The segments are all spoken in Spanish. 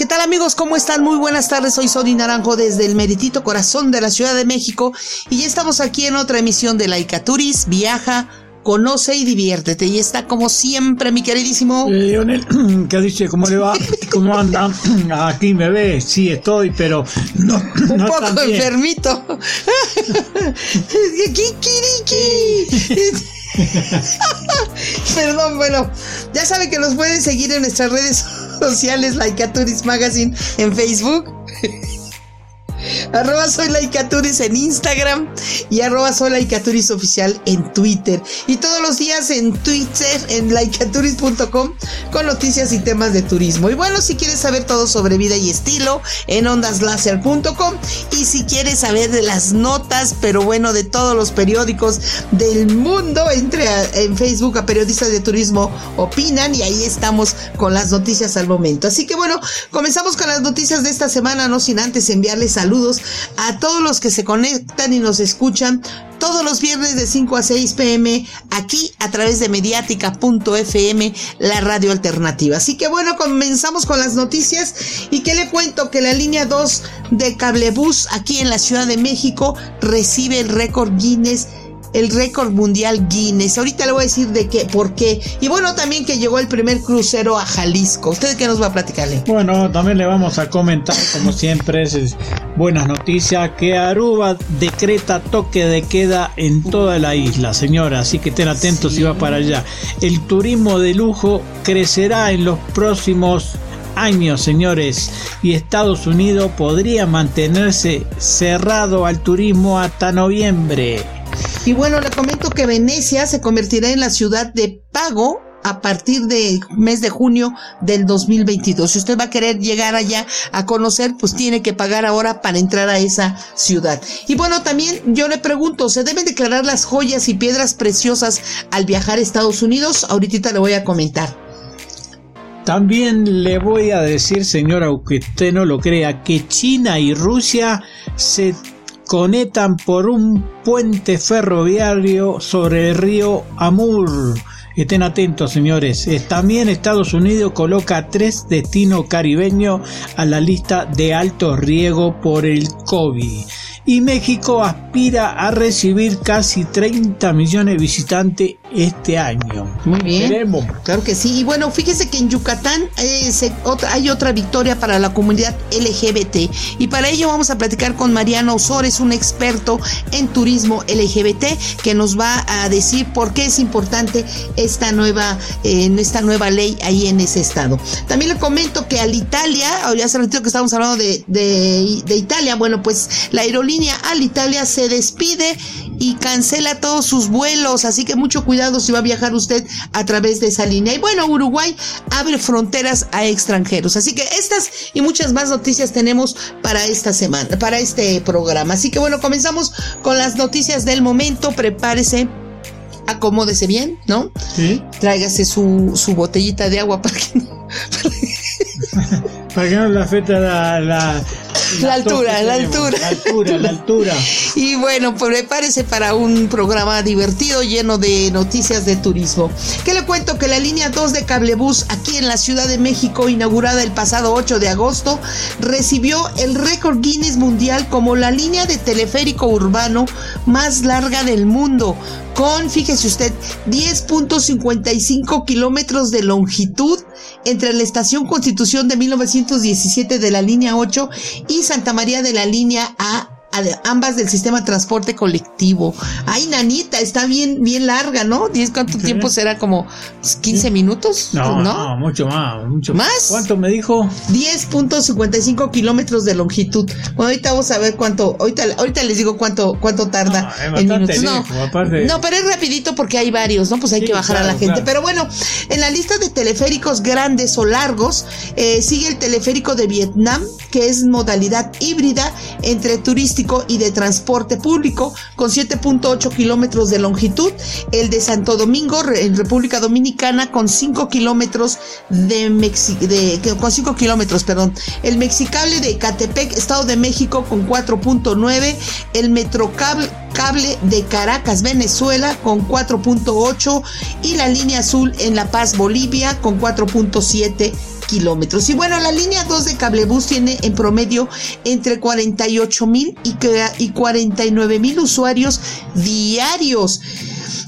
¿Qué tal amigos? ¿Cómo están? Muy buenas tardes. Soy Sony Naranjo desde el meritito corazón de la Ciudad de México y ya estamos aquí en otra emisión de Laika Turis. Viaja, conoce y diviértete. Y está como siempre mi queridísimo Leonel, ¿qué dice? ¿Cómo le va? ¿Cómo anda? Aquí me ve, sí estoy, pero no, un no poco tan bien. enfermito. Perdón, bueno, ya saben que nos pueden seguir en nuestras redes sociales, Laika Turis Magazine en Facebook. Arroba soy Laicaturis en Instagram y arroba soy Laicaturis oficial en Twitter. Y todos los días en Twitter, en laicaturis.com con noticias y temas de turismo. Y bueno, si quieres saber todo sobre vida y estilo, en ondaslaser.com. Y si quieres saber de las notas, pero bueno, de todos los periódicos del mundo, entre en Facebook a periodistas de turismo opinan y ahí estamos con las noticias al momento. Así que bueno, comenzamos con las noticias de esta semana, no sin antes enviarles saludos a todos los que se conectan y nos escuchan todos los viernes de 5 a 6 pm aquí a través de mediática.fm, la radio alternativa. Así que bueno, comenzamos con las noticias y que le cuento que la línea 2 de cablebús aquí en la Ciudad de México recibe el récord Guinness el récord mundial Guinness. Ahorita le voy a decir de qué, por qué. Y bueno, también que llegó el primer crucero a Jalisco. ¿Usted qué nos va a platicarle? Bueno, también le vamos a comentar, como siempre, es, buenas noticias, que Aruba decreta toque de queda en toda la isla, señora, así que estén atentos si va para allá. El turismo de lujo crecerá en los próximos años, señores, y Estados Unidos podría mantenerse cerrado al turismo hasta noviembre. Y bueno, le comento que Venecia se convertirá en la ciudad de pago a partir del mes de junio del 2022. Si usted va a querer llegar allá a conocer, pues tiene que pagar ahora para entrar a esa ciudad. Y bueno, también yo le pregunto, ¿se deben declarar las joyas y piedras preciosas al viajar a Estados Unidos? Ahorita le voy a comentar. También le voy a decir, señora, aunque usted no lo crea, que China y Rusia se conectan por un puente ferroviario sobre el río Amur. Estén atentos, señores. También Estados Unidos coloca tres destinos caribeños a la lista de alto riesgo por el COVID. Y México aspira a recibir casi 30 millones de visitantes este año. Muy bien. Esperemos. Claro que sí. Y bueno, fíjese que en Yucatán eh, se- otra- hay otra victoria para la comunidad LGBT. Y para ello vamos a platicar con Mariano Osores, un experto en turismo LGBT, que nos va a decir por qué es importante esta nueva, eh, esta nueva ley ahí en ese estado. También le comento que al Italia, oh, ya hace ratito que estábamos hablando de, de, de Italia, bueno, pues la aerolínea Alitalia se despide y cancela todos sus vuelos, así que mucho cuidado si va a viajar usted a través de esa línea. Y bueno, Uruguay abre fronteras a extranjeros, así que estas y muchas más noticias tenemos para esta semana, para este programa. Así que bueno, comenzamos con las noticias del momento, prepárese. Acomódese bien, ¿no? ¿Sí? Tráigase su, su botellita de agua para que no, Para que no le afecte la, la, La altura, la altura. La altura, la altura. Y bueno, pues prepárese para un programa divertido lleno de noticias de turismo. Que le cuento que la línea 2 de cablebús aquí en la Ciudad de México, inaugurada el pasado 8 de agosto, recibió el récord Guinness Mundial como la línea de teleférico urbano más larga del mundo. Con, fíjese usted, 10.55 kilómetros de longitud entre la estación Constitución de 1917 de la línea 8 y Santa María de la línea A ambas del sistema de transporte colectivo. Ay, nanita, está bien, bien larga, ¿no? ¿Diez cuánto tiempo será? ¿Como 15 minutos? No, no, mucho más, mucho más. ¿Cuánto me dijo? 10.55 kilómetros de longitud. Bueno, ahorita vamos a ver cuánto, ahorita, ahorita les digo cuánto, cuánto tarda en minutos. no, no, pero es rapidito porque hay varios, ¿no? Pues hay que bajar a la gente. Pero bueno, en la lista de teleféricos grandes o largos, eh, sigue el teleférico de Vietnam, que es modalidad híbrida entre y de transporte público, con 7.8 kilómetros de longitud. El de Santo Domingo, en República Dominicana, con 5 kilómetros de, de con 5 kilómetros, perdón. El Mexicable de Catepec, Estado de México, con 4.9. El Metrocable cable de Caracas, Venezuela, con 4.8. Y la línea azul en La Paz, Bolivia, con 4.7 kilómetros. Y bueno, la línea 2 de Cablebus tiene en promedio entre 48 mil y 49 mil usuarios diarios.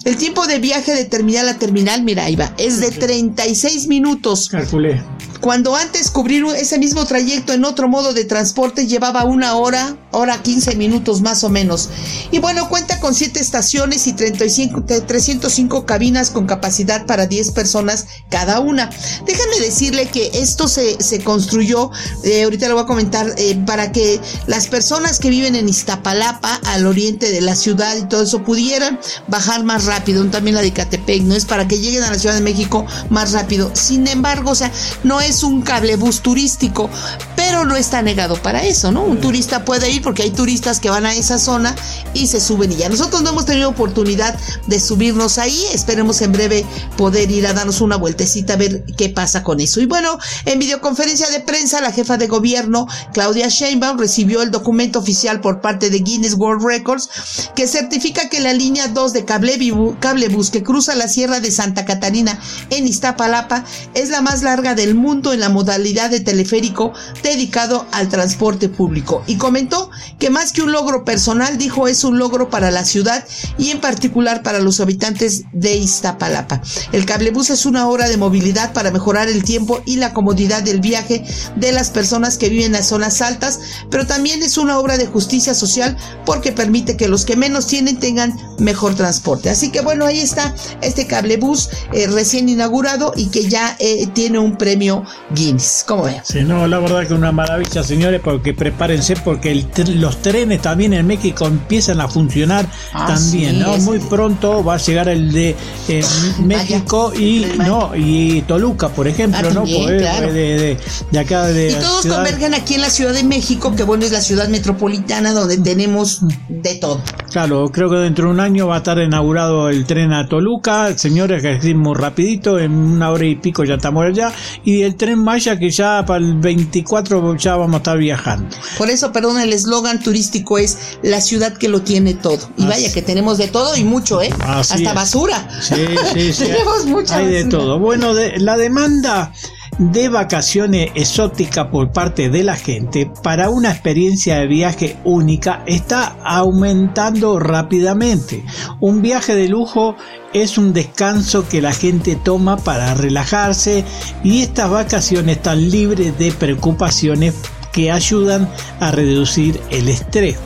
El tiempo de viaje de terminal a terminal, mira, ahí va, es de 36 minutos. Calculé. Cuando antes cubrir ese mismo trayecto en otro modo de transporte llevaba una hora, hora 15 minutos más o menos. Y bueno, cuenta con 7 estaciones y 35, 305 cabinas con capacidad para 10 personas cada una. Déjame decirle que esto se, construyó, eh, ahorita lo voy a comentar, eh, para que las personas que viven en Iztapalapa, al oriente de la ciudad y todo eso, pudieran bajar más rápido. También la de Catepec, ¿no? Es para que lleguen a la Ciudad de México más rápido. Sin embargo, o sea, no es es un cablebús turístico, pero no está negado para eso, ¿no? Un turista puede ir porque hay turistas que van a esa zona y se suben y ya. Nosotros no hemos tenido oportunidad de subirnos ahí, esperemos en breve poder ir a darnos una vueltecita a ver qué pasa con eso. Y bueno, en videoconferencia de prensa, la jefa de gobierno, Claudia Sheinbaum, recibió el documento oficial por parte de Guinness World Records que certifica que la línea 2 de cablebús que cruza la Sierra de Santa Catarina en Iztapalapa es la más larga del mundo en la modalidad de teleférico dedicado al transporte público y comentó que más que un logro personal, dijo es un logro para la ciudad y en particular para los habitantes de Iztapalapa. El cablebús es una obra de movilidad para mejorar el tiempo y la comodidad del viaje de las personas que viven en las zonas altas, pero también es una obra de justicia social porque permite que los que menos tienen tengan mejor transporte. Así que bueno, ahí está este cablebús eh, recién inaugurado y que ya eh, tiene un premio Guinness. ¿Cómo ven? Sí, no, la verdad que una maravilla, señores, porque prepárense porque los trenes también en México empiezan a funcionar ah, también, ¿no? Muy pronto va a llegar el de eh, México y no y Toluca, por ejemplo, ah, ¿no? de, acá de y todos convergen aquí en la Ciudad de México, que bueno es la ciudad metropolitana donde tenemos de todo. Claro, creo que dentro de un año va a estar inaugurado el tren a Toluca, señores, que es muy rapidito, en una hora y pico ya estamos allá y el tren Maya que ya para el 24 ya vamos a estar viajando. Por eso, perdón, el eslogan turístico es la ciudad que lo tiene todo. Y vaya que tenemos de todo y mucho, ¿eh? Hasta basura. Sí, sí, sí. tenemos mucha Hay de todo. Bueno, de, la demanda de vacaciones exótica por parte de la gente para una experiencia de viaje única está aumentando rápidamente. Un viaje de lujo es un descanso que la gente toma para relajarse y estas vacaciones están libres de preocupaciones que ayudan a reducir el estrés.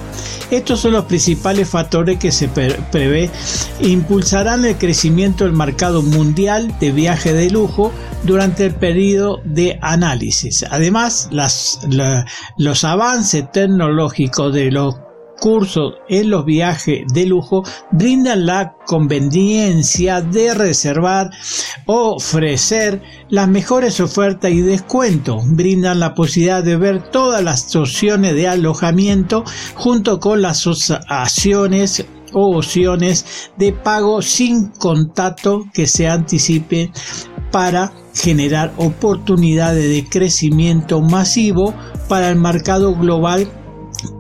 Estos son los principales factores que se prevé impulsarán el crecimiento del mercado mundial de viaje de lujo durante el periodo de análisis. Además, los avances tecnológicos de los cursos en los viajes de lujo brindan la conveniencia de reservar, ofrecer las mejores ofertas y descuentos, brindan la posibilidad de ver todas las opciones de alojamiento junto con las acciones o opciones de pago sin contacto que se anticipen para generar oportunidades de crecimiento masivo para el mercado global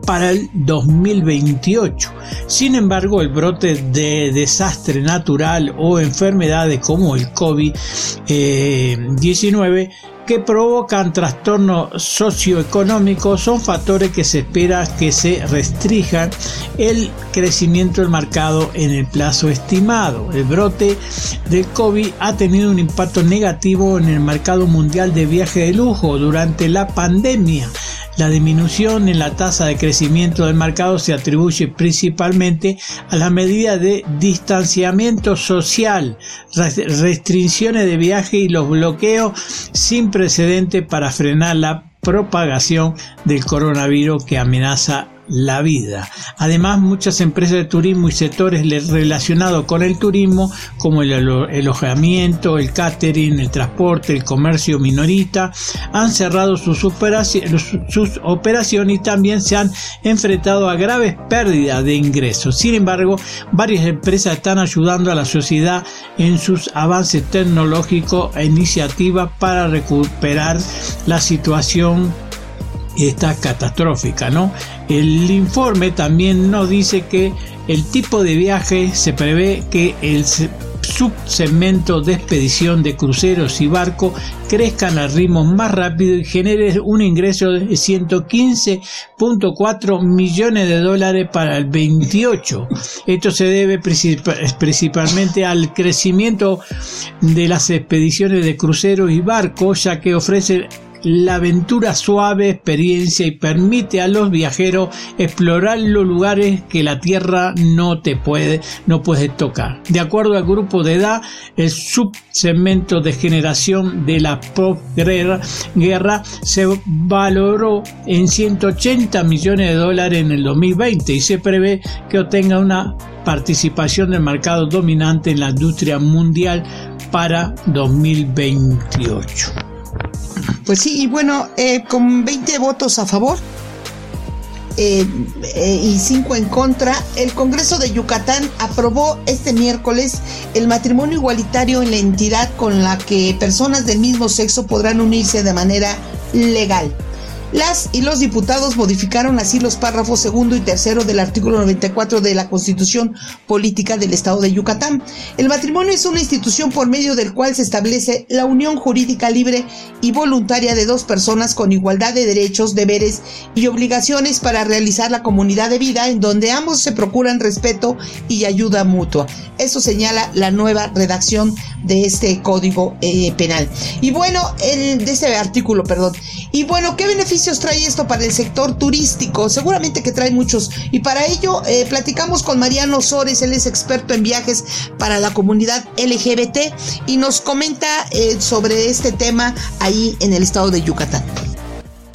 para el 2028. Sin embargo, el brote de desastre natural o enfermedades como el COVID-19 que provocan trastornos socioeconómicos son factores que se espera que se restrinjan el crecimiento del mercado en el plazo estimado. El brote del COVID ha tenido un impacto negativo en el mercado mundial de viaje de lujo durante la pandemia La disminución en la tasa de crecimiento del mercado se atribuye principalmente a la medida de distanciamiento social, restricciones de viaje y los bloqueos sin precedente para frenar la propagación del coronavirus que amenaza la vida. Además, muchas empresas de turismo y sectores relacionados con el turismo, como el alojamiento, el catering, el transporte, el comercio minorista, han cerrado sus, operaciones y también se han enfrentado a graves pérdidas de ingresos. Sin embargo, varias empresas están ayudando a la sociedad en sus avances tecnológicos e iniciativas para recuperar la situación esta catastrófica, ¿no? El informe también nos dice que el tipo de viaje se prevé que el subsegmento de expedición de cruceros y barcos crezcan al ritmo más rápido y genere un ingreso de 115.4 millones de dólares para el 28. Esto se debe principalmente al crecimiento de las expediciones de cruceros y barcos, ya que ofrecen la aventura suave experiencia y permite a los viajeros explorar los lugares que la tierra no te puede no puede tocar. De acuerdo al grupo de edad, el subsegmento de generación de la postguerra guerra se valoró en 180 millones de dólares en el 2020 y se prevé que obtenga una participación del mercado dominante en la industria mundial para 2028. Pues sí, y bueno, eh, con 20 votos a favor eh, eh, y 5 en contra, el Congreso de Yucatán aprobó este miércoles el matrimonio igualitario en la entidad con la que personas del mismo sexo podrán unirse de manera legal. Las y los diputados modificaron así los párrafos segundo y tercero del artículo 94 de la Constitución Política del Estado de Yucatán. El matrimonio es una institución por medio del cual se establece la unión jurídica libre y voluntaria de dos personas con igualdad de derechos, deberes y obligaciones para realizar la comunidad de vida en donde ambos se procuran respeto y ayuda mutua. Eso señala la nueva redacción de este código eh, penal. Y bueno, el, de este artículo, perdón. Y bueno, ¿qué beneficios trae esto para el sector turístico? Seguramente que trae muchos. Y para ello eh, platicamos con Mariano Sores, él es experto en viajes para la comunidad LGBT y nos comenta eh, sobre este tema ahí en el estado de Yucatán.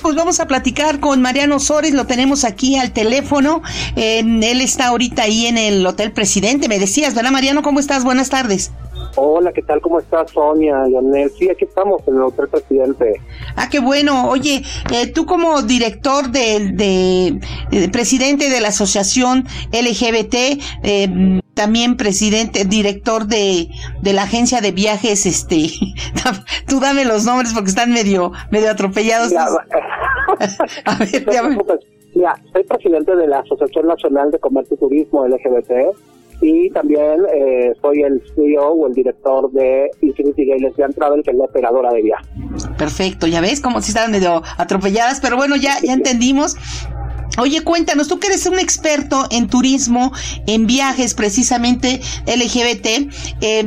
Pues vamos a platicar con Mariano Sores, lo tenemos aquí al teléfono. él está ahorita ahí en el Hotel Presidente. Me decías, ¿verdad, Mariano? ¿Cómo estás? Buenas tardes. Hola, ¿qué tal? ¿Cómo estás, Sonia y Sí, aquí estamos en el Hotel Presidente. Ah, qué bueno. Oye, eh, tú como director de, de, presidente de la asociación LGBT, eh, también presidente, director de, de la agencia de viajes, este, tú dame los nombres porque están medio, medio atropellados. a ver, Mira, soy presidente de la Asociación Nacional de Comercio y Turismo LGBT y también eh, soy el CEO o el director de Infinity Gay Lesbian Travel, que es la operadora de viajes. Perfecto, ya ves como si estaban medio atropelladas, pero bueno, ya, ya entendimos. Oye, cuéntanos, tú que eres un experto en turismo, en viajes precisamente LGBT, eh,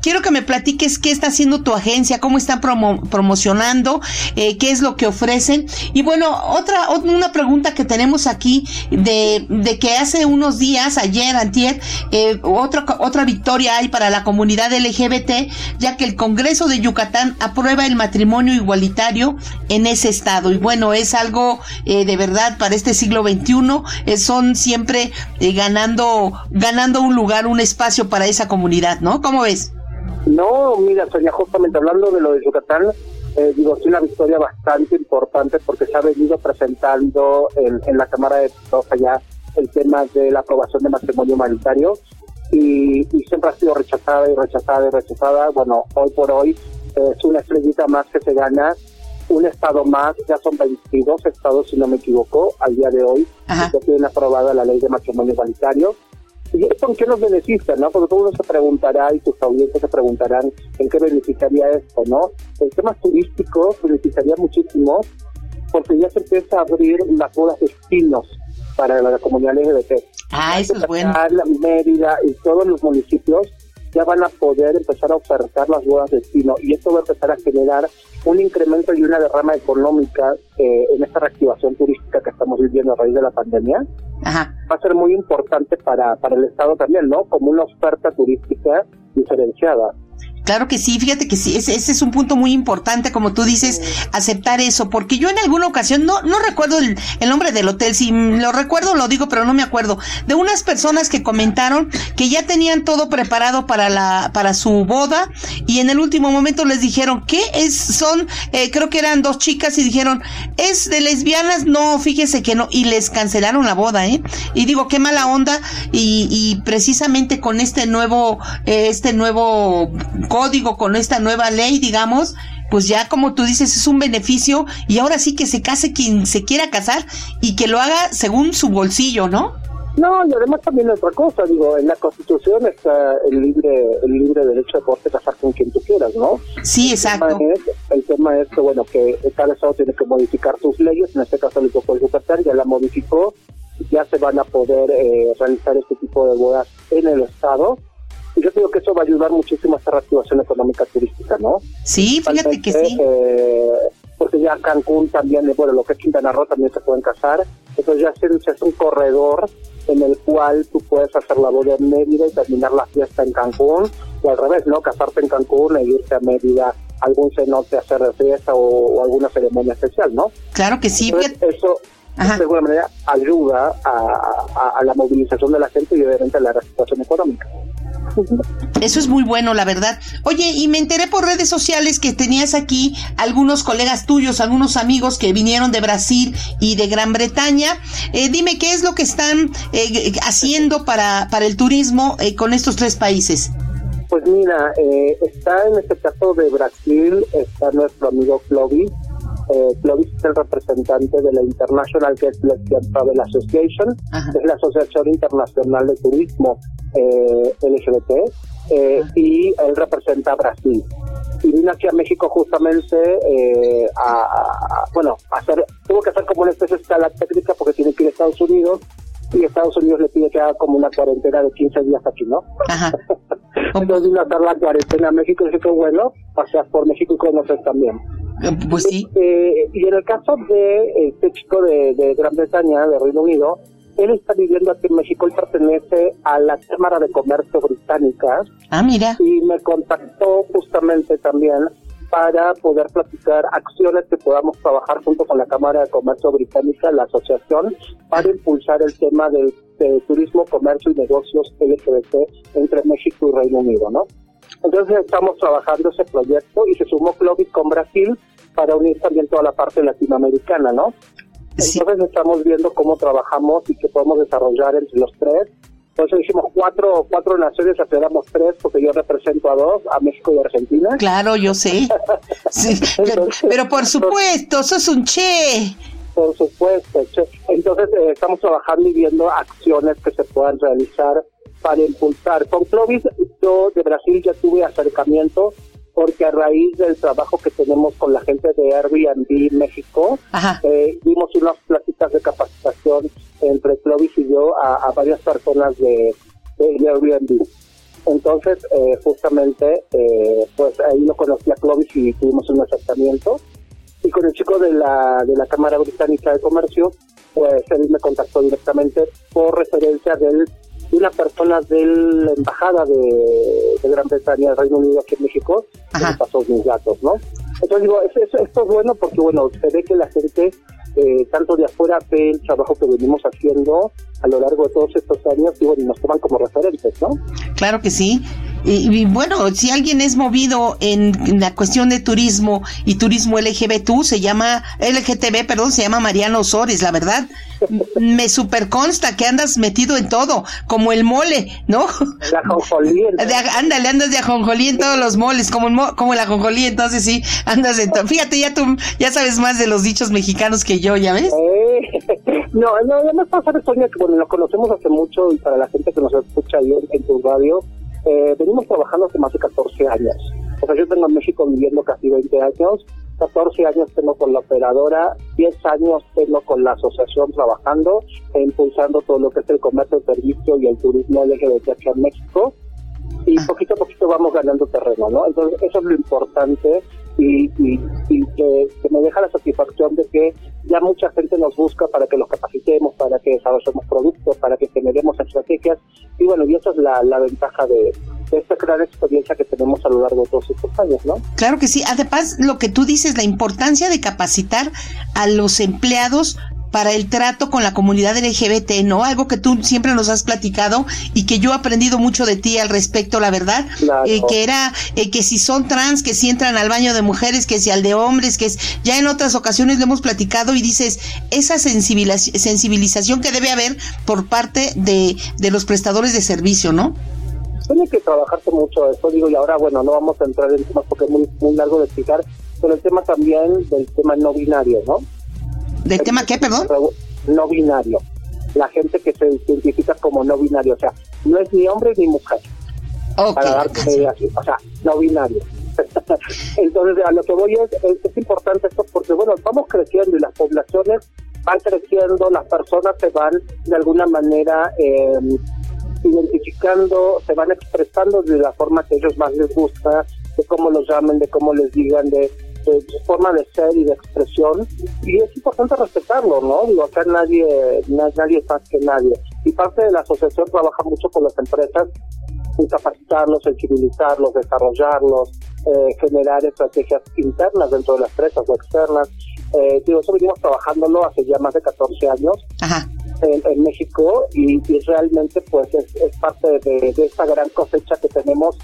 quiero que me platiques qué está haciendo tu agencia, cómo están promocionando, eh, qué es lo que ofrecen. Y bueno, otra, una pregunta que tenemos aquí de, de que hace unos días, ayer, antier, eh, otra, otra victoria hay para la comunidad LGBT, ya que el Congreso de Yucatán aprueba el matrimonio igualitario en ese estado. Y bueno, es algo de verdad para este este siglo XXI eh, son siempre eh, ganando, ganando un lugar, un espacio para esa comunidad, ¿no? ¿Cómo ves? No, mira, Sonia, justamente hablando de lo de Yucatán, eh, digo, es una victoria bastante importante porque se ha venido presentando en, la Cámara de Diputados allá el tema de la aprobación de matrimonio humanitario y, y, siempre ha sido rechazada y rechazada y rechazada. Bueno, hoy por hoy es una estrellita más que se gana un estado más, ya son 22 estados, si no me equivoco, al día de hoy, que tienen aprobada la ley de matrimonio igualitario. ¿Y esto en qué nos beneficia, no? Porque todo uno se preguntará y tus audiencias se preguntarán en qué beneficiaría esto, ¿no? El tema turístico beneficiaría muchísimo porque ya se empieza a abrir las bodas destinos para la comunidad LGBT. Ah, eso es bueno. Mérida y todos los municipios ya van a poder empezar a ofertar las bodas de destino y esto va a empezar a generar un incremento y una derrama económica eh, en esta reactivación turística que estamos viviendo a raíz de la pandemia. Va a ser muy importante para, para el Estado también, ¿no? Como una oferta turística diferenciada. Claro que sí, fíjate que sí, ese, es un punto muy importante, como tú dices, aceptar eso, porque yo en alguna ocasión, no, no recuerdo el, nombre del hotel, si lo recuerdo lo digo, pero no me acuerdo, de unas personas que comentaron que ya tenían todo preparado para la, para su boda, y en el último momento les dijeron, ¿qué es? Son, eh, creo que eran dos chicas y dijeron, ¿es de lesbianas? No, fíjese que no, y les cancelaron la boda, ¿eh? Y digo, qué mala onda, y, y precisamente con este nuevo, eh, este nuevo código, con esta nueva ley, digamos, pues ya como tú dices, es un beneficio y ahora sí que se case quien se quiera casar y que lo haga según su bolsillo, ¿no? No, y además también otra cosa, digo, en la Constitución está el libre el libre derecho de poder casar con quien tú quieras, ¿no? Sí, exacto. El tema es, que, bueno, que cada estado tiene que modificar sus leyes, en este caso el Grupo Yucatán ya la modificó, ya se van a poder eh, realizar este tipo de bodas en el estado, yo creo que eso va a ayudar muchísimo a esta reactivación económica turística, ¿no? Sí, fíjate que sí. Eh, porque ya Cancún también, bueno, lo que es Quintana Roo también se pueden casar. Entonces ya es, es un corredor en el cual tú puedes hacer la boda en Mérida y terminar la fiesta en Cancún, o al revés, ¿no? Casarte en Cancún e irte a Mérida algún cenote a hacer fiesta o, alguna ceremonia especial, ¿no? Claro que sí. eso de alguna manera ayuda a, a, la movilización de la gente y obviamente a la reactivación económica. Eso es muy bueno, la verdad. Oye, y me enteré por redes sociales que tenías aquí algunos colegas tuyos, algunos amigos que vinieron de Brasil y de Gran Bretaña. Eh, dime, ¿qué es lo que están eh, haciendo para, para el turismo eh, con estos tres países? Pues mira, está en este caso de Brasil, está nuestro amigo Clovis, eh, Clovis es el representante de la International Guest Lesbian Travel Association, es la Asociación Internacional de Turismo eh, LGBT, eh, y él representa a Brasil. Y vino aquí a México justamente eh, a, bueno, hacer, tuvo que hacer como una especie de escala técnica porque tiene que ir a Estados Unidos y Estados Unidos le pide que haga como una cuarentena de 15 días aquí, ¿no? Entonces vino a hacer la cuarentena a México y dije que bueno, paseas por México y conoces también. Eh, pues sí. Eh, y en el caso de este chico de, Gran Bretaña, de Reino Unido, él está viviendo aquí en México, él pertenece a la Cámara de Comercio Británica. Ah, mira. Y me contactó justamente también para poder platicar acciones que podamos trabajar junto con la Cámara de Comercio Británica, la asociación, para impulsar el tema del turismo, comercio y negocios LGBT entre México y Reino Unido, ¿no? Entonces estamos trabajando ese proyecto y se sumó Clovis con Brasil para unir también toda la parte latinoamericana, ¿no? Entonces estamos viendo cómo trabajamos y qué podemos desarrollar entre los tres. Entonces hicimos cuatro, cuatro naciones, aceleramos tres, porque yo represento a dos, a México y Argentina. Claro, yo sé. pero, por supuesto, sos un che. Por supuesto, che. Entonces eh, estamos trabajando y viendo acciones que se puedan realizar para impulsar. Con Clovis, yo de Brasil ya tuve acercamiento porque a raíz del trabajo que tenemos con la gente de Airbnb México, eh, dimos unas pláticas de capacitación entre Clovis y yo a, varias personas de, Airbnb. Entonces, eh, justamente, eh, pues ahí lo conocí a Clovis y tuvimos un acercamiento. Y con el chico de la, de la Cámara Británica de Comercio, pues él me contactó directamente por referencia del de una persona de la embajada de, Gran Bretaña, del Reino Unido aquí en México, que me pasó mis datos, ¿no? Entonces digo, esto, es bueno porque, bueno, se ve que la gente, eh, tanto de afuera, ve el trabajo que venimos haciendo a lo largo de todos estos años y, bueno, nos toman como referentes, ¿no? Claro que sí. Y, bueno, si alguien es movido en, la cuestión de turismo y turismo LGBTQ, se llama, LGTB, perdón, se llama Mariano Osores, la verdad. Me super consta que andas metido en todo, como el mole, ¿no? La ajonjolí. ándale, andas de ajonjolí en todos los moles, como el, como el ajonjolí, entonces sí, andas en todo. Fíjate, ya tú ya sabes más de los dichos mexicanos que yo, ¿ya ves? Eh, no, no, ya me pasa, Sonia, que bueno, nos conocemos hace mucho y para la gente que nos escucha ahí en tu radio, eh, venimos trabajando hace más de 14 años. O sea, yo tengo en México viviendo casi 20 años, 14 años tengo con la operadora, 10 años tengo con la asociación trabajando e impulsando todo lo que es el comercio, el servicio y el turismo LGBT aquí en México. y poquito a poquito vamos ganando terreno, ¿no? Entonces eso es lo importante y, que, me deja la satisfacción de que ya mucha gente nos busca para que los capacitemos, para que desarrollemos productos, para que generemos estrategias y bueno, y esa es la, la ventaja de, de esta gran experiencia que tenemos a lo largo de todos estos años, ¿no? Claro que sí. Además, lo que tú dices, la importancia de capacitar a los empleados para el trato con la comunidad LGBT, ¿no? Algo que tú siempre nos has platicado y que yo he aprendido mucho de ti al respecto, la verdad, eh, que era eh, que si son trans, que si entran al baño de mujeres, que si al de hombres, que es, ya en otras ocasiones le hemos platicado y dices, esa sensibilización que debe haber por parte de, de los prestadores de servicio, ¿no? Tiene que trabajarse mucho eso, digo, y ahora, bueno, no vamos a entrar en temas porque es muy, muy largo de explicar, pero el tema también del tema no binario, ¿no? ¿De tema qué, perdón? No binario. La gente que se identifica como no binario, o sea, no es ni hombre ni mujer. para así, o sea, no binario. Entonces, a lo que voy es, es, importante esto porque, bueno, vamos creciendo y las poblaciones van creciendo, las personas se van de alguna manera eh, identificando, se van expresando de la forma que a ellos más les gusta, de cómo los llamen, de cómo les digan, de de su forma de ser y de expresión y es importante respetarlo, ¿no? Digo, acá nadie, nadie es más que nadie. Y parte de la asociación trabaja mucho con las empresas en capacitarlos, sensibilizarlos, desarrollarlos, eh, generar estrategias internas dentro de las empresas o externas. Eh, digo, eso venimos trabajándolo hace ya más de 14 años. En, México y, realmente pues es, parte de, de, esta gran cosecha que tenemos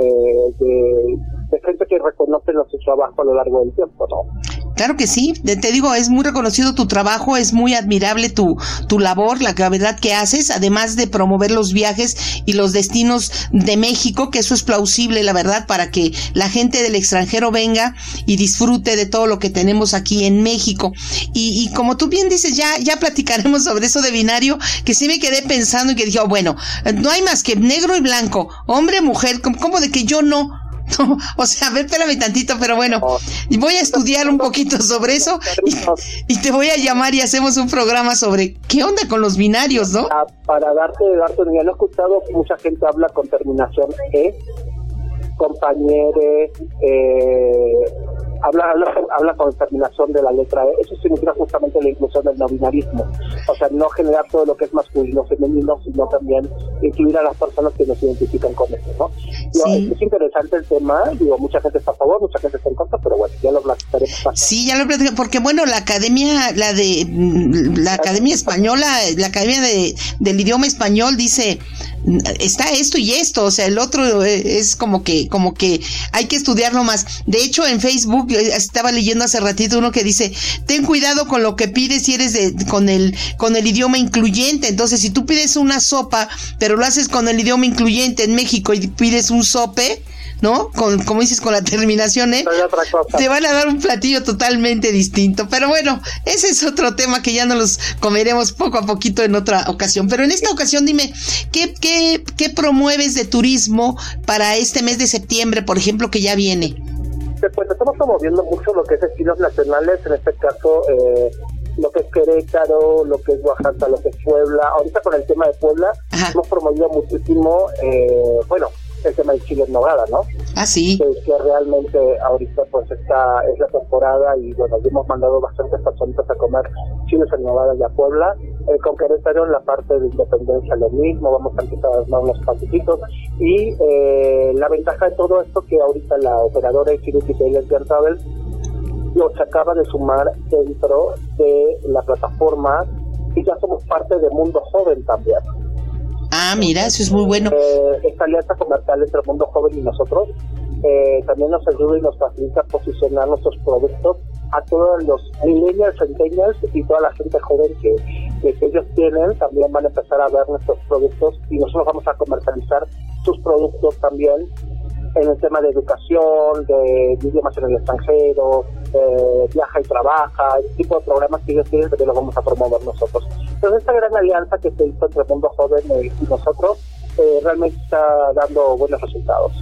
eh, de, gente que reconoce su trabajo a lo largo del tiempo, ¿no? Claro que sí, te digo, es muy reconocido tu trabajo, es muy admirable tu, tu labor, la gravedad que haces, además de promover los viajes y los destinos de México, que eso es plausible, la verdad, para que la gente del extranjero venga y disfrute de todo lo que tenemos aquí en México. Y, y como tú bien dices, ya, ya platicaremos sobre eso de binario, que sí me quedé pensando y que dije, oh, bueno, no hay más que negro y blanco, hombre, mujer, como de que yo no? o sea, a ver, espérame tantito, pero bueno, voy a estudiar un poquito sobre eso y, te voy a llamar y hacemos un programa sobre qué onda con los binarios, ¿no? Ah, para darte, darte, ya lo he escuchado, mucha gente habla con terminación E, compañere, eh, habla, habla, con determinación de la letra E. Eso significa justamente la inclusión del no binarismo. O sea, no generar todo lo que es masculino, femenino, sino también incluir a las personas que nos identifican con eso, ¿no? Es interesante el tema, digo, mucha gente está a favor, mucha gente está en contra, pero bueno, ya lo platicaremos. Sí, ya lo platicaremos, porque bueno, la academia, la de, la academia española, la academia de, del idioma español dice, está esto y esto, o sea, el otro es como que, como que hay que estudiarlo más. De hecho, en Facebook eh, estaba leyendo hace ratito uno que dice, ten cuidado con lo que pides si eres de, con el, con el idioma incluyente. Entonces, si tú pides una sopa, pero lo haces con el idioma incluyente en México y pides un sope, ¿no? Con, como dices, con la terminación, ¿eh? Te van a dar un platillo totalmente distinto. Pero bueno, ese es otro tema que ya nos los comeremos poco a poquito en otra ocasión. Pero en esta ocasión, dime, ¿qué, qué, qué promueves de turismo para este mes de septiembre, por ejemplo, que ya viene? Pues estamos promoviendo mucho lo que es destinos nacionales, en este caso, eh, lo que es Querétaro, lo que es Oaxaca, lo que es Puebla. Ahorita con el tema de Puebla, hemos promovido muchísimo, eh, bueno, el tema del chile en nogada, ¿no? Ah, sí. Que, realmente ahorita pues está, es la temporada y bueno, hemos mandado bastantes personitas a comer chiles en nogada y a Puebla. Eh, con Querétaro en la parte de independencia lo mismo, vamos a empezar a armar unos patitos. Y eh, la ventaja de todo esto que ahorita la operadora de Chile y Travel lo se acaba de sumar dentro de la plataforma y ya somos parte de Mundo Joven también. Ah, mira, eso es muy bueno. Eh, esta alianza comercial entre el mundo joven y nosotros eh, también nos ayuda y nos facilita posicionar nuestros productos a todos los millennials, centennials y toda la gente joven que, que, ellos tienen, también van a empezar a ver nuestros productos y nosotros vamos a comercializar sus productos también en el tema de educación, de, idiomas en el extranjero, viaja y trabaja, ese tipo de programas que ellos tienen, que los vamos a promover nosotros. Entonces, esta gran alianza que se hizo entre el mundo joven y nosotros eh, realmente está dando buenos resultados.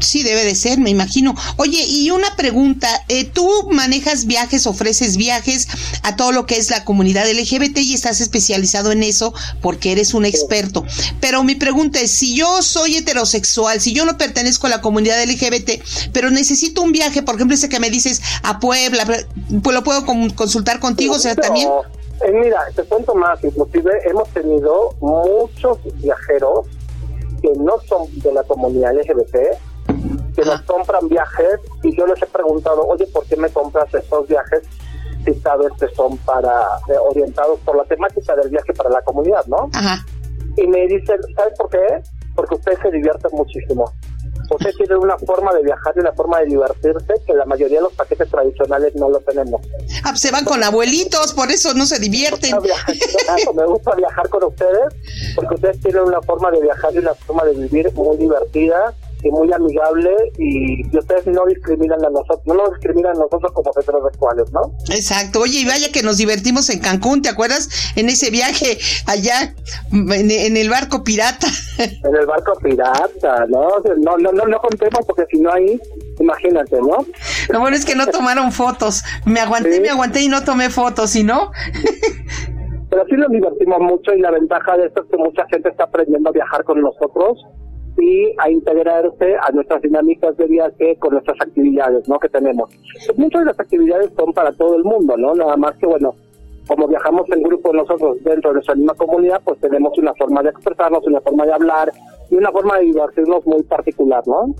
Sí, debe de ser, me imagino. Oye, y una pregunta, eh, tú manejas viajes, ofreces viajes a todo lo que es la comunidad LGBT y estás especializado en eso porque eres un experto. Pero mi pregunta es, si yo soy heterosexual, si yo no pertenezco a la comunidad LGBT, pero necesito un viaje, por ejemplo, ese que me dices a Puebla, pues lo puedo consultar contigo, o sea, también... Eh, mira, te cuento más, inclusive hemos tenido muchos viajeros que no son de la comunidad LGBT, que nos compran viajes y yo les he preguntado, oye, ¿por qué me compras estos viajes si sabes que son para eh, orientados por la temática del viaje para la comunidad, ¿no? Y me dicen, ¿sabes por qué? Porque ustedes se divierten muchísimo. Ustedes tienen una forma de viajar y una forma de divertirse que la mayoría de los paquetes tradicionales no lo tenemos. Ah, pues se van con abuelitos, por eso no se divierten. Me gusta, viajar, con ustedes porque ustedes tienen una forma de viajar y una forma de vivir muy divertida y muy amigable y, ustedes no discriminan a nosotros, no nos discriminan a nosotros como heterosexuales, ¿no? Exacto. Oye, y vaya que nos divertimos en Cancún, ¿te acuerdas? En ese viaje allá en, el barco pirata. En el barco pirata, ¿no? No, no, no, no contemos porque si no ahí, imagínate, ¿no? Lo bueno es que no tomaron fotos. Me aguanté, me aguanté y no tomé fotos, ¿y no? Pero sí nos divertimos mucho y la ventaja de esto es que mucha gente está aprendiendo a viajar con nosotros y a integrarse a nuestras dinámicas de viaje con nuestras actividades, ¿no? Que tenemos. Muchas de las actividades son para todo el mundo, ¿no? Nada más que, bueno, como viajamos en grupo nosotros dentro de nuestra misma comunidad, pues tenemos una forma de expresarnos, una forma de hablar y una forma de divertirnos muy particular, ¿no?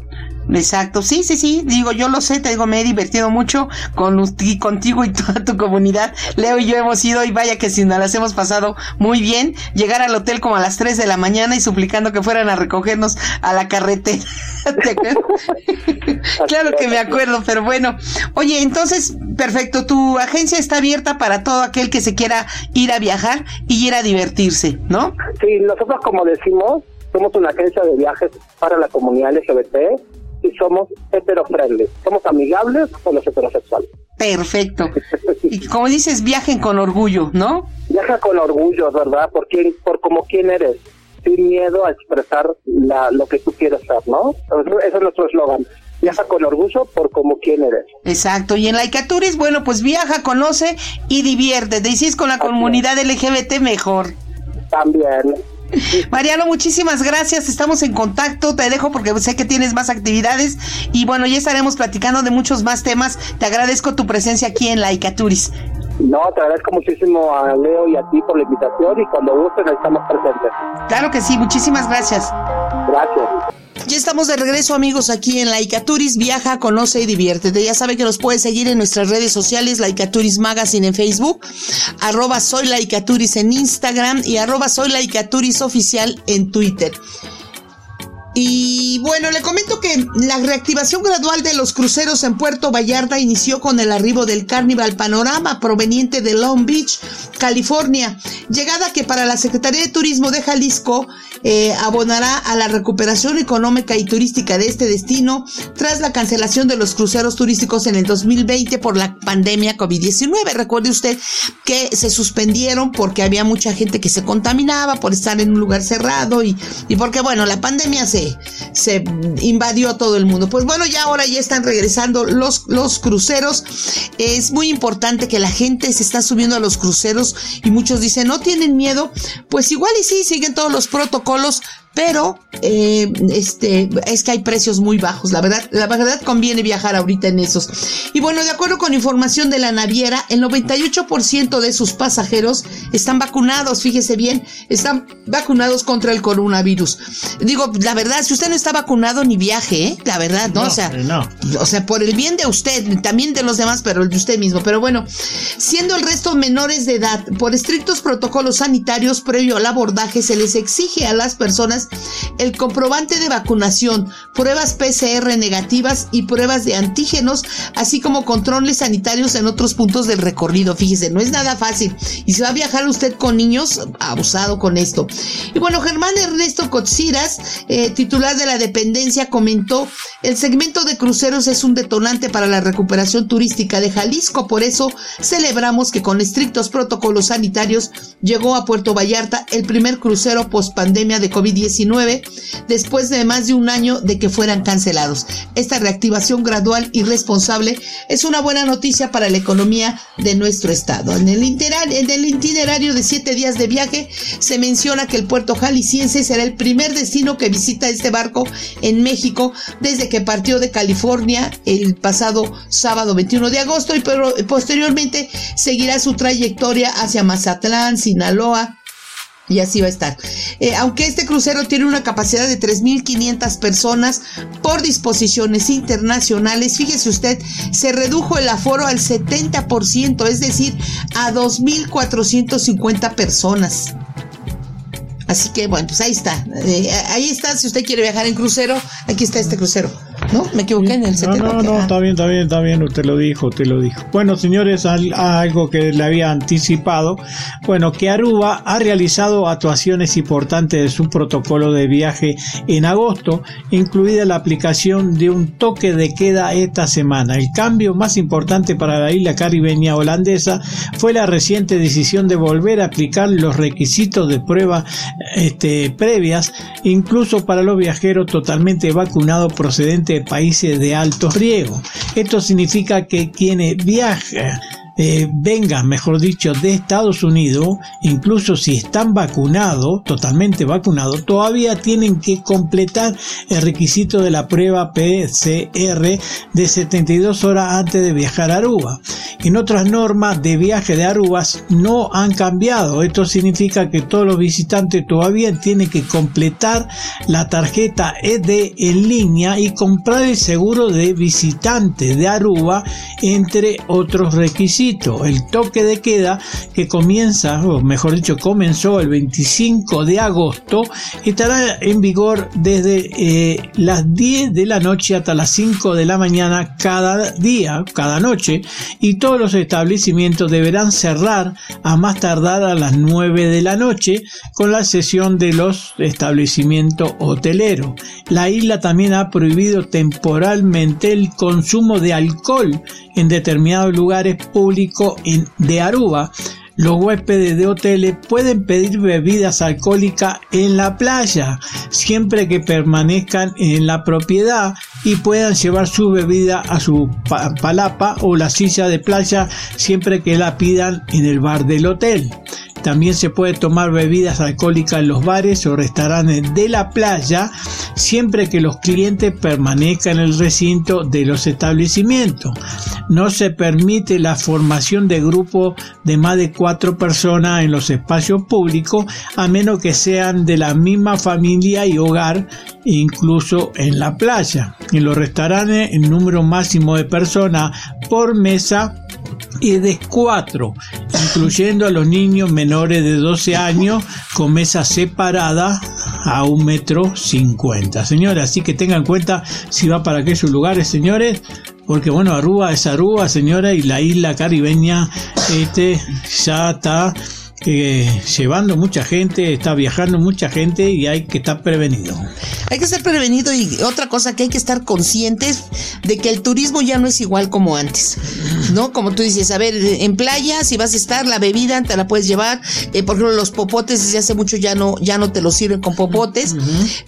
Exacto, sí, sí, sí, digo, yo lo sé, te digo, me he divertido mucho con contigo y toda tu comunidad. Leo y yo hemos ido y vaya que si nos las hemos pasado muy bien. Llegar al hotel como a las 3 de la mañana y suplicando que fueran a recogernos a la carretera. claro que me acuerdo, pero bueno. Oye, entonces, perfecto, tu agencia está abierta para todo aquel que se quiera ir a viajar y ir a divertirse, ¿no? Sí, nosotros como decimos, somos una agencia de viajes para la comunidad LGBT y somos heterofriendly. Somos amigables con los heterosexuales. Perfecto. Y como dices, viajen con orgullo, ¿no? Viaja con orgullo, ¿verdad? Por, quién, por como quién eres, sin miedo a expresar la, lo que tú quieres ser, ¿no? Ese es nuestro eslogan. Viaja con orgullo por como quién eres. Exacto. Y en Laicaturis, bueno, pues viaja, conoce y divierte. Decís con la comunidad LGBT mejor. También. Mariano, muchísimas gracias. Estamos en contacto. Te dejo porque sé que tienes más actividades. Y bueno, ya estaremos platicando de muchos más temas. Te agradezco tu presencia aquí en Laicaturis. No, te agradezco muchísimo a Leo y a ti por la invitación y cuando gusten estamos presentes. Claro que sí, muchísimas gracias. Gracias. Ya estamos de regreso amigos aquí en Laicaturis, viaja, conoce y diviértete. Ya sabe que nos puede seguir en nuestras redes sociales, Laicaturis Magazine en Facebook, arroba soy Laicaturis en Instagram y arroba soy Laicaturis oficial en Twitter. Y bueno, le comento que la reactivación gradual de los cruceros en Puerto Vallarta inició con el arribo del Carnival Panorama proveniente de Long Beach, California, llegada que para la Secretaría de Turismo de Jalisco eh, abonará a la recuperación económica y turística de este destino tras la cancelación de los cruceros turísticos en el 2020 por la pandemia COVID-19. Recuerde usted que se suspendieron porque había mucha gente que se contaminaba por estar en un lugar cerrado y, y porque, bueno, la pandemia se, se invadió todo el mundo. Pues bueno, ya ahora ya están regresando los, los cruceros. Es muy importante que la gente se está subiendo a los cruceros y muchos dicen, no tienen miedo. Pues igual y sí, siguen todos los protocolos pero eh, este es que hay precios muy bajos la verdad la verdad conviene viajar ahorita en esos y bueno de acuerdo con información de la naviera el 98% de sus pasajeros están vacunados fíjese bien están vacunados contra el coronavirus digo la verdad si usted no está vacunado ni viaje ¿eh? la verdad no, o sea no. o sea por el bien de usted también de los demás pero el de usted mismo pero bueno siendo el resto menores de edad por estrictos protocolos sanitarios previo al abordaje se les exige a las personas el comprobante de vacunación, pruebas PCR negativas y pruebas de antígenos, así como controles sanitarios en otros puntos del recorrido. Fíjese, no es nada fácil. Y si va a viajar usted con niños, abusado con esto. Y bueno, Germán Ernesto Cotsiras, eh, titular de la dependencia, comentó, el segmento de cruceros es un detonante para la recuperación turística de Jalisco, por eso celebramos que con estrictos protocolos sanitarios llegó a Puerto Vallarta el primer crucero post pandemia de COVID-19 2019 después de más de un año de que fueran cancelados. Esta reactivación gradual y responsable es una buena noticia para la economía de nuestro estado. En el, en el itinerario de siete días de viaje se menciona que el puerto jalisciense será el primer destino que visita este barco en México desde que partió de California el pasado sábado 21 de agosto y posteriormente seguirá su trayectoria hacia Mazatlán, Sinaloa, y así va a estar. Eh, aunque este crucero tiene una capacidad de 3.500 personas por disposiciones internacionales, fíjese usted, se redujo el aforo al 70%, es decir, a 2.450 personas. Así que bueno, pues ahí está. Eh, ahí está, si usted quiere viajar en crucero, aquí está este crucero. ¿No? Me equivoqué en el 70. No, no, no, está bien, está bien, está bien, usted lo dijo, usted lo dijo. Bueno, señores, algo que le había anticipado. Bueno, que Aruba ha realizado actuaciones importantes de su protocolo de viaje en agosto, incluida la aplicación de un toque de queda esta semana. El cambio más importante para la isla caribeña holandesa fue la reciente decisión de volver a aplicar los requisitos de prueba este, previas, incluso para los viajeros totalmente vacunados procedentes de países de alto riesgo. Esto significa que quienes viajan eh, vengan, mejor dicho, de Estados Unidos, incluso si están vacunados, totalmente vacunados, todavía tienen que completar el requisito de la prueba PCR de 72 horas antes de viajar a Aruba. En otras normas de viaje de Aruba no han cambiado. Esto significa que todos los visitantes todavía tienen que completar la tarjeta ED en línea y comprar el seguro de visitante de Aruba, entre otros requisitos el toque de queda que comienza, o mejor dicho, comenzó el 25 de agosto, estará en vigor desde eh, las 10 de la noche hasta las 5 de la mañana cada día, cada noche, y todos los establecimientos deberán cerrar a más tardar a las 9 de la noche con la sesión de los establecimientos hoteleros. La isla también ha prohibido temporalmente el consumo de alcohol en determinados lugares públicos de Aruba, los huéspedes de hoteles pueden pedir bebidas alcohólicas en la playa, siempre que permanezcan en la propiedad y puedan llevar su bebida a su palapa o la silla de playa siempre que la pidan en el bar del hotel. También se puede tomar bebidas alcohólicas en los bares o restaurantes de la playa siempre que los clientes permanezcan en el recinto de los establecimientos. No se permite la formación de grupos de más de cuatro personas en los espacios públicos a menos que sean de la misma familia y hogar incluso en la playa. En los restaurantes el número máximo de personas por mesa y de cuatro, incluyendo a los niños menores de 12 años con mesa separada a un metro cincuenta. Señores, así que tengan en cuenta si va para aquellos lugares, señores, porque bueno, Aruba es Aruba, señora, y la isla caribeña este, ya está llevando mucha gente, está viajando mucha gente y hay que estar prevenido. Hay que estar prevenido y otra cosa que hay que estar conscientes de que el turismo ya no es igual como antes, ¿no? Como tú dices, a ver, en playa si vas a estar, la bebida te la puedes llevar, eh, por ejemplo los popotes desde hace mucho ya no, ya no te los sirven con popotes,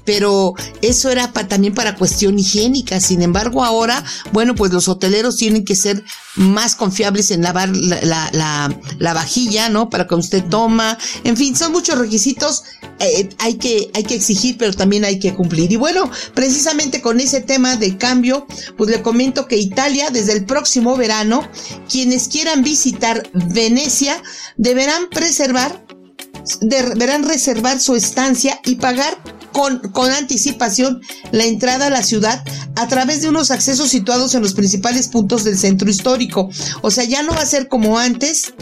pero eso era también para cuestión higiénica, sin embargo ahora, bueno, pues los hoteleros tienen que ser más confiables en lavar la, la, la vajilla, ¿no? Para que usted toma, en fin, son muchos requisitos, eh, hay, que, hay que exigir, pero también hay que cumplir. Y bueno, precisamente con ese tema de cambio, pues le comento que Italia, desde el próximo verano, quienes quieran visitar Venecia, deberán preservar, deberán reservar su estancia y pagar con, con, anticipación la entrada a la ciudad a través de unos accesos situados en los principales puntos del centro histórico. O sea, ya no va a ser como antes,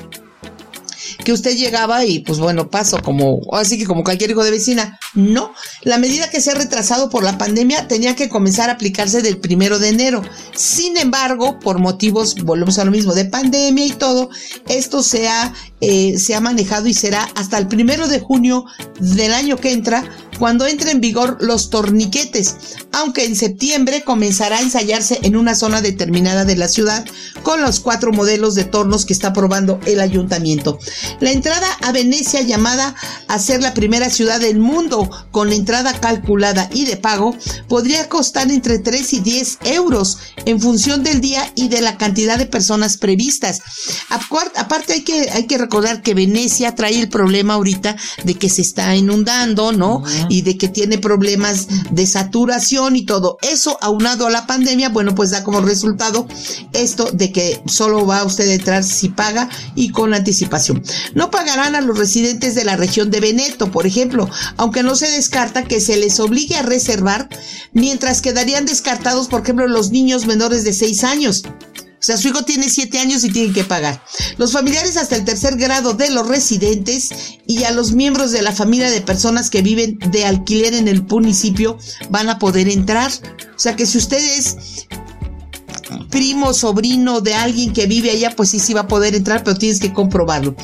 que usted llegaba y pues bueno, paso como, así que como cualquier hijo de vecina. No, la medida que se ha retrasado por la pandemia tenía que comenzar a aplicarse del primero de enero. Sin embargo, por motivos, volvemos a lo mismo, de pandemia y todo, esto se ha, eh, se ha manejado y será hasta el primero de junio del año que entra cuando entre en vigor los torniquetes aunque en septiembre comenzará a ensayarse en una zona determinada de la ciudad con los cuatro modelos de tornos que está aprobando el ayuntamiento. La entrada a Venecia, llamada a ser la primera ciudad del mundo con entrada calculada y de pago, podría costar entre 3 y 10 euros en función del día y de la cantidad de personas previstas. Aparte hay que, hay que recordar que Venecia trae el problema ahorita de que se está inundando, ¿no? Y de que tiene problemas de saturación y todo. Eso aunado a la pandemia, bueno, pues da como resultado esto de que solo va usted a entrar si paga y con anticipación. No pagarán a los residentes de la región de Veneto, por ejemplo, aunque no se descarta que se les obligue a reservar, mientras quedarían descartados, por ejemplo, los niños menores de 6 años. O sea, su hijo tiene 7 años y tiene que pagar. Los familiares hasta el tercer grado de los residentes y a los miembros de la familia de personas que viven de alquiler en el municipio van a poder entrar. O sea que si usted es primo, sobrino de alguien que vive allá, pues sí, sí va a poder entrar, pero tienes que comprobarlo.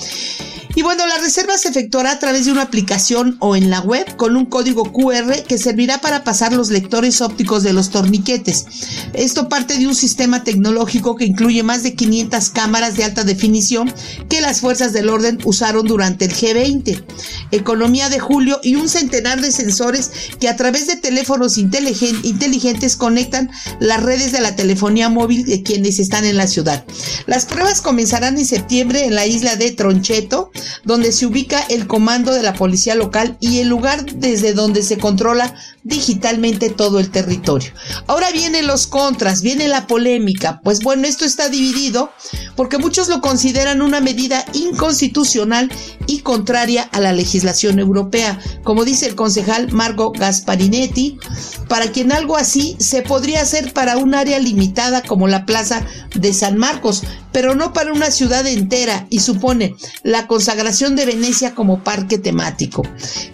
Y bueno, la reserva se efectuará a través de una aplicación o en la web con un código QR que servirá para pasar los lectores ópticos de los torniquetes. Esto parte de un sistema tecnológico que incluye más de 500 cámaras de alta definición que las fuerzas del orden usaron durante el G20, Economía de Julio y un centenar de sensores que a través de teléfonos inteligentes conectan las redes de la telefonía móvil de quienes están en la ciudad. Las pruebas comenzarán en septiembre en la isla de Troncheto, donde se ubica el comando de la policía local y el lugar desde donde se controla digitalmente todo el territorio. Ahora vienen los contras, viene la polémica. Pues bueno, esto está dividido porque muchos lo consideran una medida inconstitucional y contraria a la legislación europea. Como dice el concejal Margo Gasparinetti, para quien algo así se podría hacer para un área limitada como la Plaza de San Marcos, pero no para una ciudad entera y supone la consagración de Venecia como parque temático.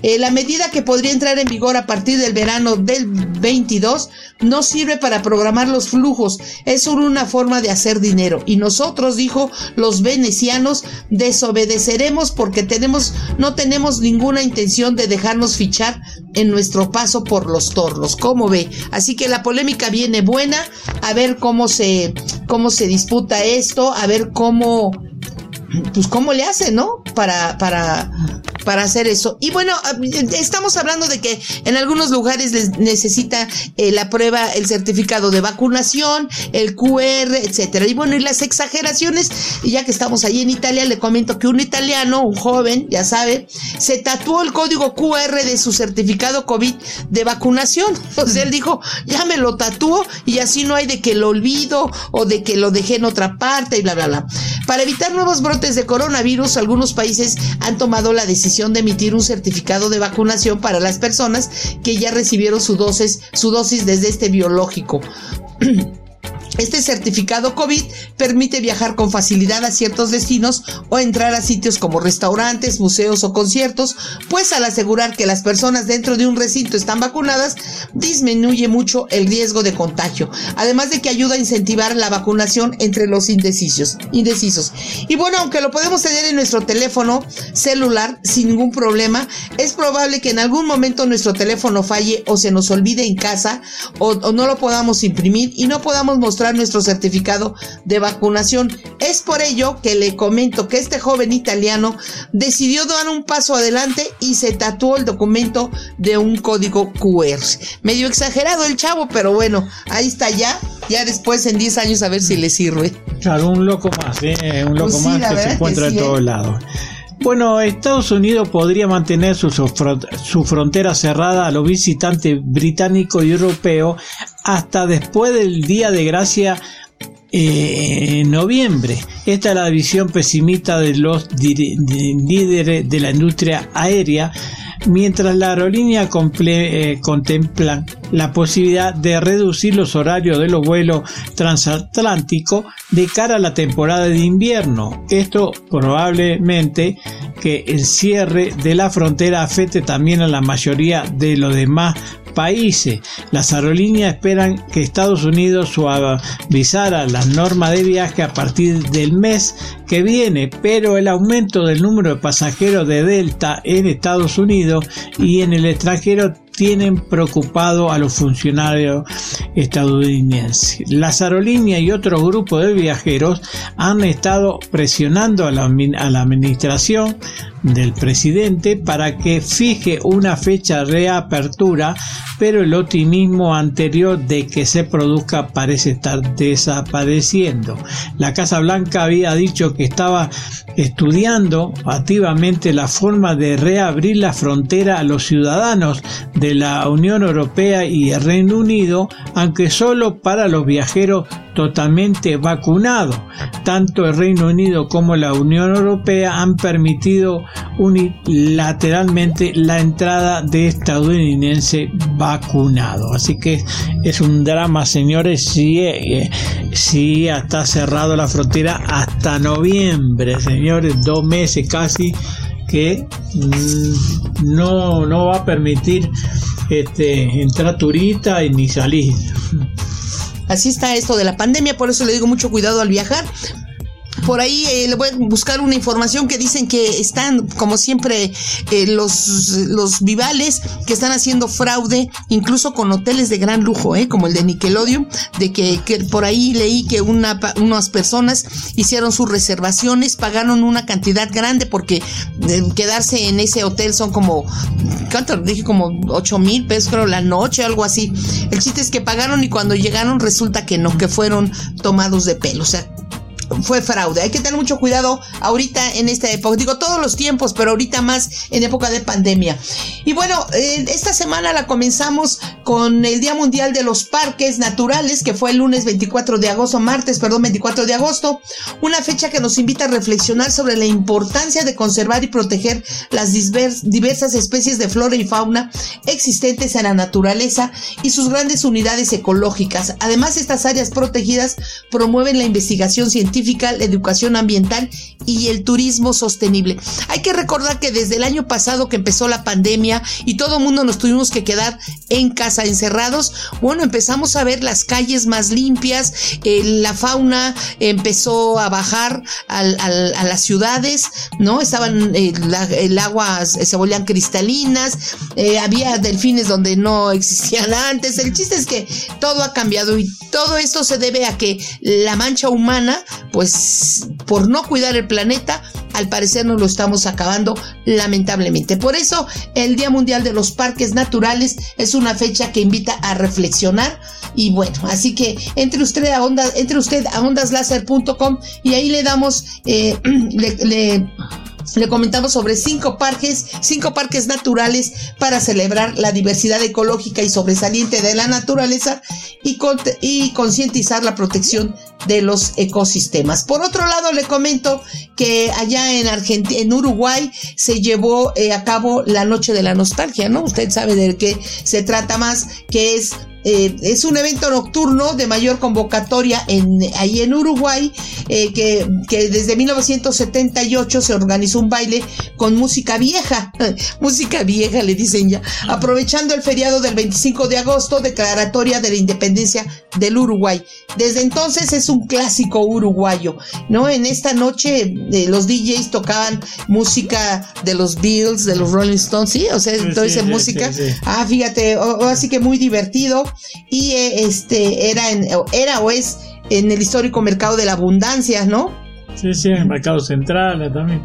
Eh, la medida que podría entrar en vigor a partir del verano del 22 no sirve para programar los flujos, es solo una forma de hacer dinero. Y nosotros, dijo, los venecianos, desobedeceremos porque tenemos, no tenemos ninguna intención de dejarnos fichar en nuestro paso por los tornos. ¿Cómo ve? Así que la polémica viene buena, a ver cómo se, cómo se disputa esto, a ver cómo, pues cómo le hace, ¿no? Para, para, para hacer eso. Y bueno, ah, estamos hablando de que en algunos lugares les necesita eh, la prueba, el certificado de vacunación, el QR, etcétera. Y bueno, y las exageraciones, y ya que estamos ahí en Italia, le comento que un italiano, un joven, ya sabe, se tatuó el código QR de su certificado COVID de vacunación. O él dijo, ya me lo tatúo y así no hay de que lo olvido o de que lo dejé en otra parte y bla, bla, bla. Para evitar nuevos brotes de coronavirus, algunos países han tomado la decisión de emitir un certificado de vacunación para las personas que ya recibieron su dosis, su dosis desde este biológico. Este certificado COVID permite viajar con facilidad a ciertos destinos o entrar a sitios como restaurantes, museos o conciertos, pues al asegurar que las personas dentro de un recinto están vacunadas, disminuye mucho el riesgo de contagio, además de que ayuda a incentivar la vacunación entre los indecisos. indecisos. Y bueno, aunque lo podemos tener en nuestro teléfono celular sin ningún problema, es probable que en algún momento nuestro teléfono falle o se nos olvide en casa o, o no lo podamos imprimir y no podamos mostrar nuestro certificado de vacunación. Es por ello que le comento que este joven italiano decidió dar un paso adelante y se tatuó el documento de un código QR. Medio exagerado el chavo, pero bueno, ahí está ya. Ya después en 10 años a ver si le sirve. Claro, un loco más, ¿eh? un loco pues más que se encuentra en todos ¿eh? lados. Bueno, Estados Unidos podría mantener su, su, frontera cerrada a los visitantes británicos y europeos hasta después del Día de Gracia eh, en noviembre. Esta es la visión pesimista de los líderes de la industria aérea mientras la aerolínea eh, contempla la posibilidad de reducir los horarios de los vuelos transatlánticos de cara a la temporada de invierno. Esto probablemente que el cierre de la frontera afecte también a la mayoría de los demás países. Las aerolíneas esperan que Estados Unidos suavizara las normas de viaje a partir del mes que viene, pero el aumento del número de pasajeros de Delta en Estados Unidos y en el extranjero tienen preocupado a los funcionarios estadounidenses. Las aerolíneas y otros grupos de viajeros han estado presionando a la, a la administración del presidente para que fije una fecha de reapertura, pero el optimismo anterior de que se produzca parece estar desapareciendo. La Casa Blanca había dicho que estaba estudiando activamente la forma de reabrir la frontera a los ciudadanos de la Unión Europea y el Reino Unido, aunque solo para los viajeros totalmente vacunados. Tanto el Reino Unido como la Unión Europea han permitido unilateralmente la entrada de estadounidenses vacunados. Así que es un drama, señores, si, eh, si está cerrado la frontera hasta noviembre, señores, dos meses casi que mm, no, no va a permitir este, entrar turista ni salir. Así está esto de la pandemia, por eso le digo mucho cuidado al viajar, por ahí eh, le voy a buscar una información que dicen que están, como siempre, eh, los, los vivales que están haciendo fraude, incluso con hoteles de gran lujo, eh, como el de Nickelodeon, de que, por ahí leí que una, unas personas hicieron sus reservaciones, pagaron una cantidad grande porque quedarse en ese hotel son como, ¿cuánto? Dije como 8 mil pesos, creo, la noche, algo así. El chiste es que pagaron y cuando llegaron resulta que no, que fueron tomados de pelo. O sea, fue fraude. Hay que tener mucho cuidado ahorita en esta época. Digo todos los tiempos, pero ahorita más en época de pandemia. Y bueno, eh, esta semana la comenzamos con el Día Mundial de los Parques Naturales, que fue el lunes 24 de agosto, martes, perdón, 24 de agosto. Una fecha que nos invita a reflexionar sobre la importancia de conservar y proteger las diversas especies de flora y fauna existentes en la naturaleza y sus grandes unidades ecológicas. Además, estas áreas protegidas promueven la investigación científica la educación ambiental y el turismo sostenible. Hay que recordar que desde el año pasado que empezó la pandemia y todo el mundo nos tuvimos que quedar en casa encerrados, bueno, empezamos a ver las calles más limpias, eh, la fauna empezó a bajar a las ciudades, ¿no? Estaban, eh, el agua se volvían cristalinas, eh, había delfines donde no existían antes. El chiste es que todo ha cambiado y todo esto se debe a que la mancha humana pues por no cuidar el planeta, al parecer nos lo estamos acabando lamentablemente. Por eso el Día Mundial de los Parques Naturales es una fecha que invita a reflexionar y bueno, así que entre usted a ondas, entre usted a ondaslaser.com y ahí le damos, eh, le le comentamos sobre cinco parques, cinco parques naturales para celebrar la diversidad ecológica y sobresaliente de la naturaleza y, y concientizar la protección de los ecosistemas. Por otro lado, le comento que allá en Argentina, en Uruguay, se llevó eh, a cabo la Noche de la Nostalgia, ¿no? Usted sabe de qué se trata más, que es eh, es un evento nocturno de mayor convocatoria en, ahí en Uruguay, eh, que, que, desde 1978 se organizó un baile con música vieja, música vieja le dicen ya, aprovechando el feriado del 25 de agosto, declaratoria de la independencia del Uruguay. Desde entonces es un clásico uruguayo, ¿no? En esta noche eh, los DJs tocaban música de los Bills, de los Rolling Stones, sí, o sea, entonces música. ah, fíjate, así que muy divertido y eh, este era en, era o es en el histórico mercado de la abundancia, ¿no? Sí, sí, el mercado central eh, también.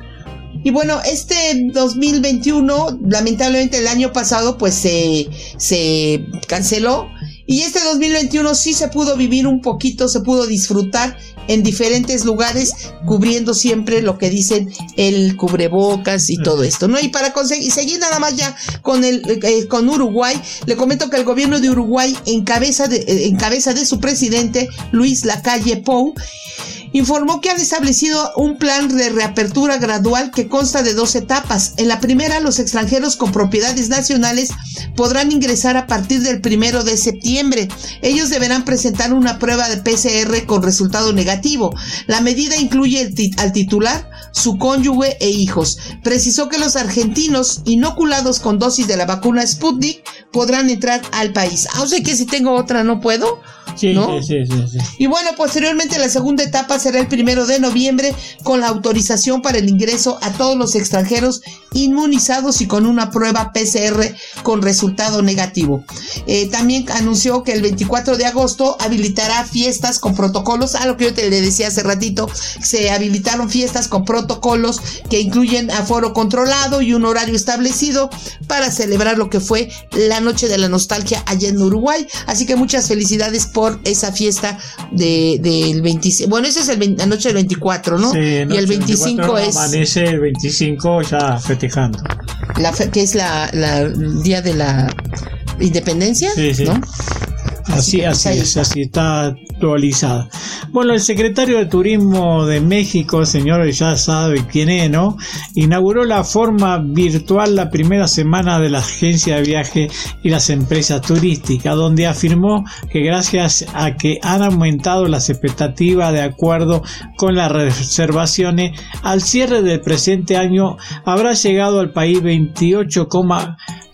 Y bueno, este 2021, lamentablemente el año pasado, pues se, se canceló. Y este 2021 sí se pudo vivir un poquito, se pudo disfrutar en diferentes lugares, cubriendo siempre lo que dicen el cubrebocas y todo esto, ¿no? Y para conseguir, seguir nada más ya con el, eh, con Uruguay, le comento que el gobierno de Uruguay, en cabeza de, eh, en cabeza de su presidente, Luis Lacalle Pou, informó que han establecido un plan de reapertura gradual que consta de dos etapas. En la primera, los extranjeros con propiedades nacionales podrán ingresar a partir del primero de septiembre. Ellos deberán presentar una prueba de PCR con resultado negativo. La medida incluye al titular, su cónyuge e hijos. Precisó que los argentinos inoculados con dosis de la vacuna Sputnik podrán entrar al país. Ah, o sea que si tengo otra no puedo. Sí, sí, sí, sí, Y bueno, posteriormente la segunda etapa será el primero de noviembre con la autorización para el ingreso a todos los extranjeros inmunizados y con una prueba PCR con resultado negativo. Eh, también anunció que el 24 de agosto habilitará fiestas con protocolos, a lo que yo te le decía hace ratito, se habilitaron fiestas con protocolos que incluyen aforo controlado y un horario establecido para celebrar lo que fue la noche de la nostalgia allá en Uruguay. Así que muchas felicidades por esa fiesta del de, 25. Bueno, ese es el la noche del 24, ¿no? Sí, y el 25 es. Amanece el 25 ya festejando. La que es la, la día de la independencia, sí, sí. ¿no? Así, así es, así está actualizada. Bueno, el secretario de Turismo de México, señor ya sabe quién es, ¿no? Inauguró la forma virtual la primera semana de la agencia de viaje y las empresas turísticas, donde afirmó que gracias a que han aumentado las expectativas de acuerdo con las reservaciones, al cierre del presente año habrá llegado al país 28,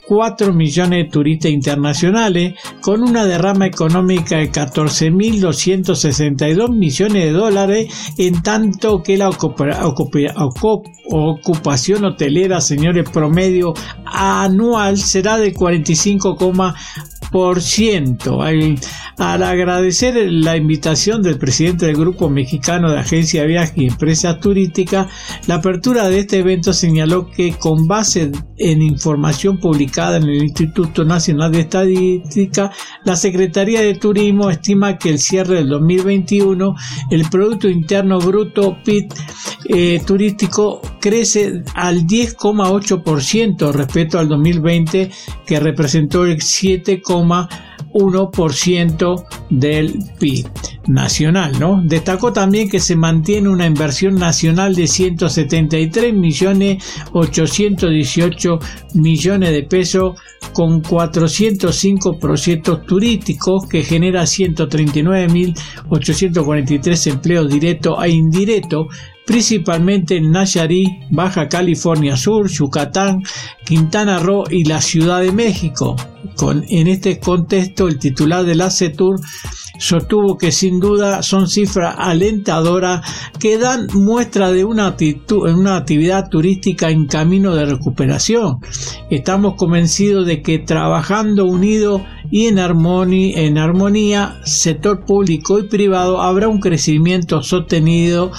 4 millones de turistas internacionales, con una derrama económica de 14.262 millones de dólares, en tanto que la ocupación hotelera, señores, promedio anual será de 45, por ciento. Al, agradecer la invitación del presidente del Grupo Mexicano de Agencia de Viajes y Empresas Turísticas, la apertura de este evento señaló que con base en información publicada en el Instituto Nacional de Estadística, la Secretaría de Turismo estima que el cierre del 2021, el Producto Interno Bruto PIT eh, turístico crece al 10,8% respecto al 2020, que representó el 7, 1% del PIB nacional, ¿no? Destacó también que se mantiene una inversión nacional de 173 millones 818 millones de pesos con 405 proyectos turísticos que genera 139.843 empleos directos e indirectos principalmente en Nayarit, Baja California Sur, Yucatán, Quintana Roo y la Ciudad de México. En este contexto, el titular del ACETUR sostuvo que sin duda son cifras alentadoras que dan muestra de una, actividad turística en camino de recuperación. Estamos convencidos de que trabajando unido y en armonía, sector público y privado, habrá un crecimiento sostenido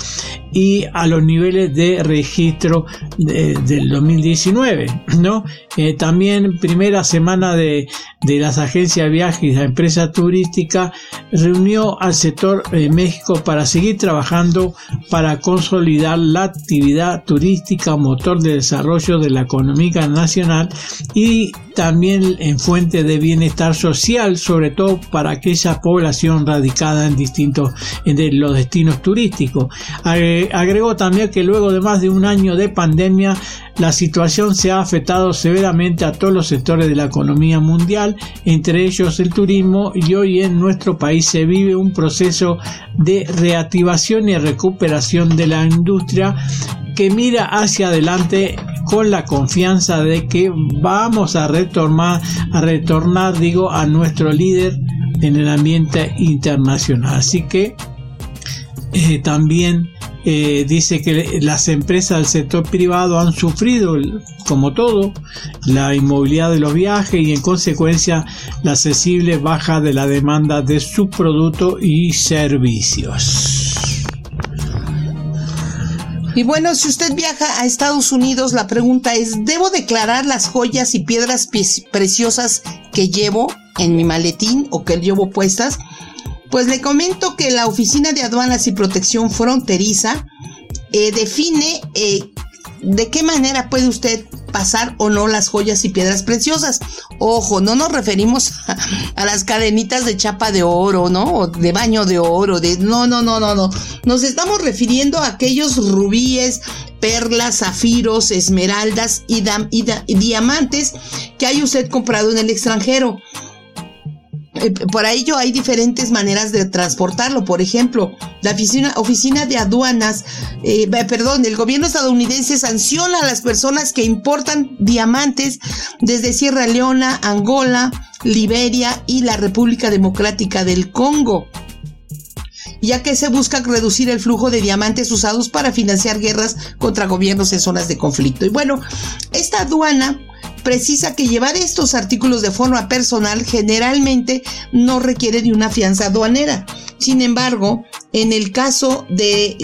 y a los niveles de registro del 2019. ¿no? Eh, también primera semana de, de, las agencias de viajes y la empresa turística reunió al sector de México para seguir trabajando para consolidar la actividad turística motor de desarrollo de la economía nacional y también en fuente de bienestar social, sobre todo para aquella población radicada en distintos en los destinos turísticos. Agregó también que luego de más de un año de pandemia, la situación se ha afectado severamente a todos los sectores de la economía mundial, entre ellos el turismo, y hoy en nuestro país se vive un proceso de reactivación y recuperación de la industria que mira hacia adelante con la confianza de que vamos a retornar, a retornar, digo, a nuestro líder en el ambiente internacional. Así que eh, también eh, dice que las empresas del sector privado han sufrido, como todo, la inmovilidad de los viajes y en consecuencia la accesible baja de la demanda de sus productos y servicios. Y bueno, si usted viaja a Estados Unidos, la pregunta es, ¿debo declarar las joyas y piedras preciosas que llevo en mi maletín o que llevo puestas? Pues le comento que la Oficina de Aduanas y Protección Fronteriza eh, define eh, de qué manera puede usted pasar o no las joyas y piedras preciosas. Ojo, no nos referimos a, las cadenitas de chapa de oro, ¿no? O de baño de oro, de no, no, no, no, no. Nos estamos refiriendo a aquellos rubíes, perlas, zafiros, esmeraldas y, y diamantes que hay usted comprado en el extranjero. Eh, por ello hay diferentes maneras de transportarlo. Por ejemplo, la oficina, oficina de aduanas, eh, perdón, el gobierno estadounidense sanciona a las personas que importan diamantes desde Sierra Leona, Angola, Liberia y la República Democrática del Congo ya que se busca reducir el flujo de diamantes usados para financiar guerras contra gobiernos en zonas de conflicto. Y bueno, esta aduana precisa que llevar estos artículos de forma personal generalmente no requiere de una fianza aduanera. Sin embargo, en el caso de,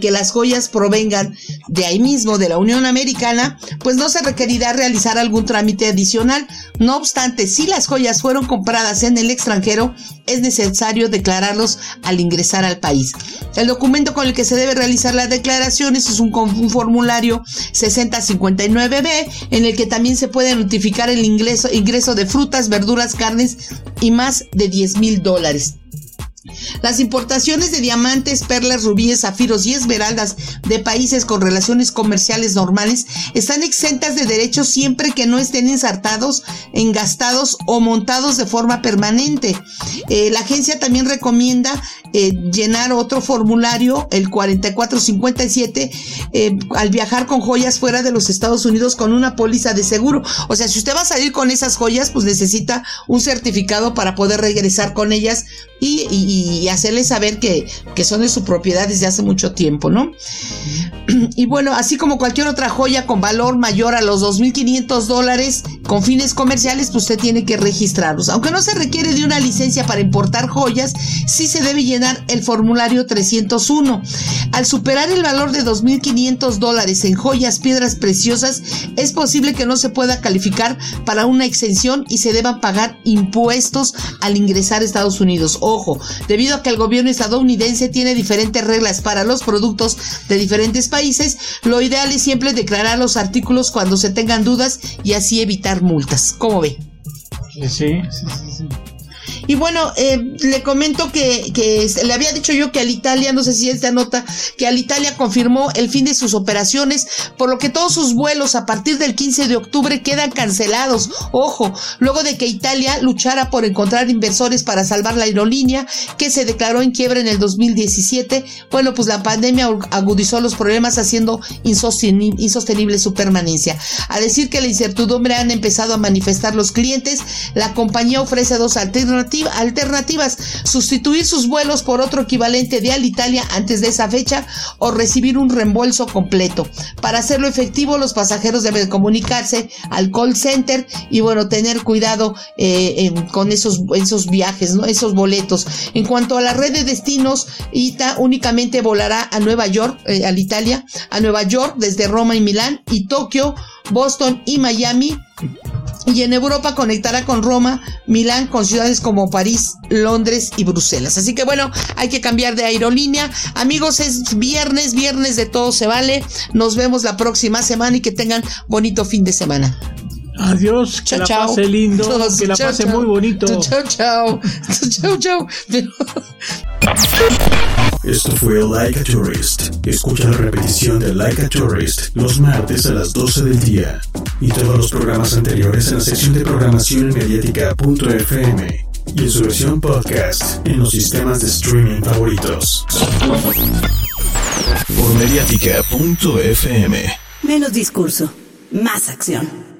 que las joyas provengan de ahí mismo, de la Unión Americana, pues no se requerirá realizar algún trámite adicional. No obstante, si las joyas fueron compradas en el extranjero, es necesario declararlos al ingresar al país. El documento con el que se debe realizar las declaraciones es un, formulario 6059B, en el que también se puede notificar el ingreso, ingreso de frutas, verduras, carnes y más de 10 mil dólares. Las importaciones de diamantes, perlas, rubíes, zafiros y esmeraldas de países con relaciones comerciales normales están exentas de derechos siempre que no estén ensartados, engastados o montados de forma permanente. Eh, la agencia también recomienda eh, llenar otro formulario, el 4457, eh, al viajar con joyas fuera de los Estados Unidos con una póliza de seguro. O sea, si usted va a salir con esas joyas, pues necesita un certificado para poder regresar con ellas y, y, hacerles saber que, que, son de su propiedad desde hace mucho tiempo, ¿no? Y bueno, así como cualquier otra joya con valor mayor a los 2.500 dólares con fines comerciales, pues usted tiene que registrarlos. Aunque no se requiere de una licencia para importar joyas, sí se debe llenar el formulario 301. Al superar el valor de 2.500 dólares en joyas, piedras preciosas, es posible que no se pueda calificar para una exención y se deban pagar impuestos al ingresar a Estados Unidos. Ojo, debido a que el gobierno estadounidense tiene diferentes reglas para los productos de diferentes países, lo ideal es siempre declarar los artículos cuando se tengan dudas y así evitar multas. ¿Cómo ve? Sí, sí, sí, sí. Y bueno, eh, le comento que, le había dicho yo que Alitalia, no sé si esta nota, que Alitalia confirmó el fin de sus operaciones, por lo que todos sus vuelos a partir del 15 de octubre quedan cancelados. Ojo, luego de que Italia luchara por encontrar inversores para salvar la aerolínea, que se declaró en quiebra en el 2017, bueno, pues la pandemia agudizó los problemas haciendo insostenible su permanencia. A decir que la incertidumbre han empezado a manifestar los clientes, la compañía ofrece dos alternativas alternativas, sustituir sus vuelos por otro equivalente de Alitalia antes de esa fecha o recibir un reembolso completo. Para hacerlo efectivo, los pasajeros deben comunicarse al call center y bueno, tener cuidado eh, con esos, esos viajes, ¿no? esos boletos. En cuanto a la red de destinos, ITA únicamente volará a Nueva York, eh, al Italia, a Nueva York desde Roma y Milán y Tokio, Boston y Miami y en Europa conectará con Roma, Milán, con ciudades como París, Londres y Bruselas. Así que bueno, hay que cambiar de aerolínea. Amigos, es viernes, viernes de todo se vale. Nos vemos la próxima semana y que tengan bonito fin de semana. Adiós, que la pase lindo, que la pase muy bonito. Chao, chao. Chao, chao. Esto fue Like a Tourist. Escucha la repetición de Like a Tourist los martes a las 12 del día. Y todos los programas anteriores en la sección de programación en mediática.fm y en su versión podcast en los sistemas de streaming favoritos. Por mediática.fm. Menos discurso, más acción.